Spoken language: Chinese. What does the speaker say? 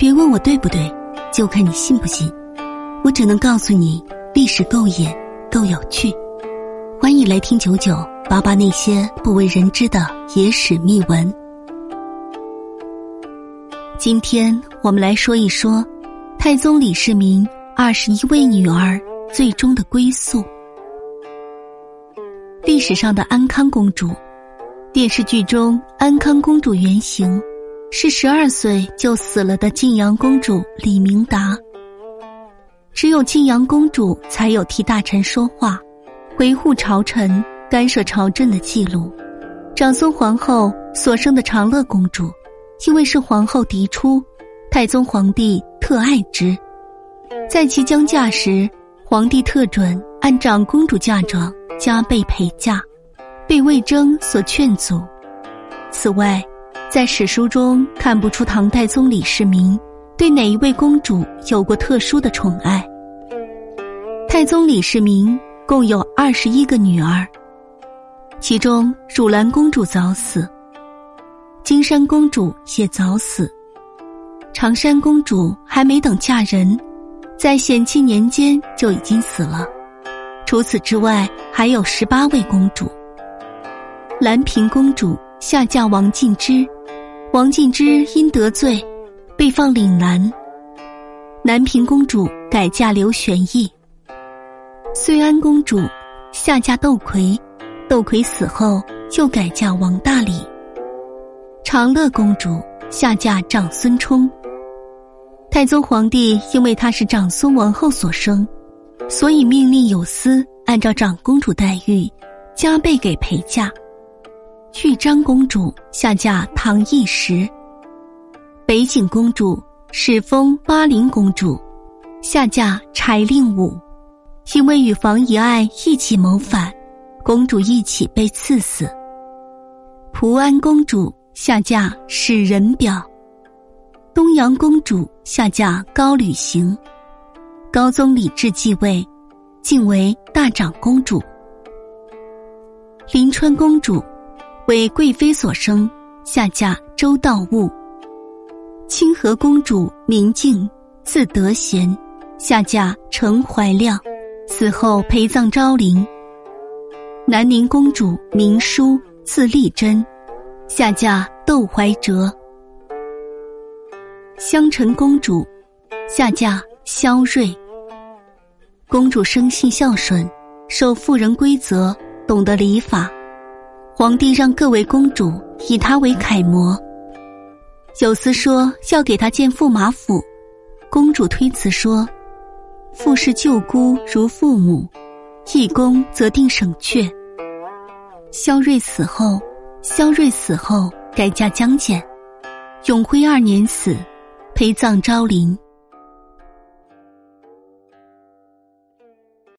别问我对不对，就看你信不信。我只能告诉你，历史够野，够有趣。欢迎来听九九八八那些不为人知的野史秘闻。今天我们来说一说太宗李世民二十一位女儿最终的归宿。历史上的安康公主，电视剧中安康公主原型。是十二岁就死了的晋阳公主李明达。只有晋阳公主才有替大臣说话、维护朝臣、干涉朝政的记录。长孙皇后所生的长乐公主，因为是皇后嫡出，太宗皇帝特爱之，在其将嫁时，皇帝特准按长公主嫁妆加倍陪嫁，被魏征所劝阻。此外。在史书中看不出唐太宗李世民对哪一位公主有过特殊的宠爱。太宗李世民共有二十一个女儿，其中汝兰公主早死，金山公主也早死，长山公主还没等嫁人，在显庆年间就已经死了。除此之外，还有十八位公主。兰平公主下嫁王敬之。王敬之因得罪，被放岭南。南平公主改嫁刘玄义。遂安公主下嫁窦魁，窦魁死后又改嫁王大礼。长乐公主下嫁长孙冲。太宗皇帝因为她是长孙王后所生，所以命令有司按照长公主待遇，加倍给陪嫁。豫章公主下嫁唐义时，北景公主始封巴陵公主，下嫁柴令武，因为与房遗爱一起谋反，公主一起被赐死。蒲安公主下嫁史仁表，东阳公主下嫁高履行，高宗李治继位，晋为大长公主。临川公主。为贵妃所生，下嫁周道悟。清河公主明镜，字德贤，下嫁陈怀亮，死后陪葬昭陵。南宁公主明淑，字丽珍，下嫁窦怀哲。襄城公主下嫁萧睿。公主生性孝顺，守妇人规则，懂得礼法。皇帝让各位公主以她为楷模。有司说要给她建驸马府，公主推辞说：“父是舅姑如父母，义公则定省阙。”萧睿死后，萧睿死后改嫁江简。永徽二年死，陪葬昭陵。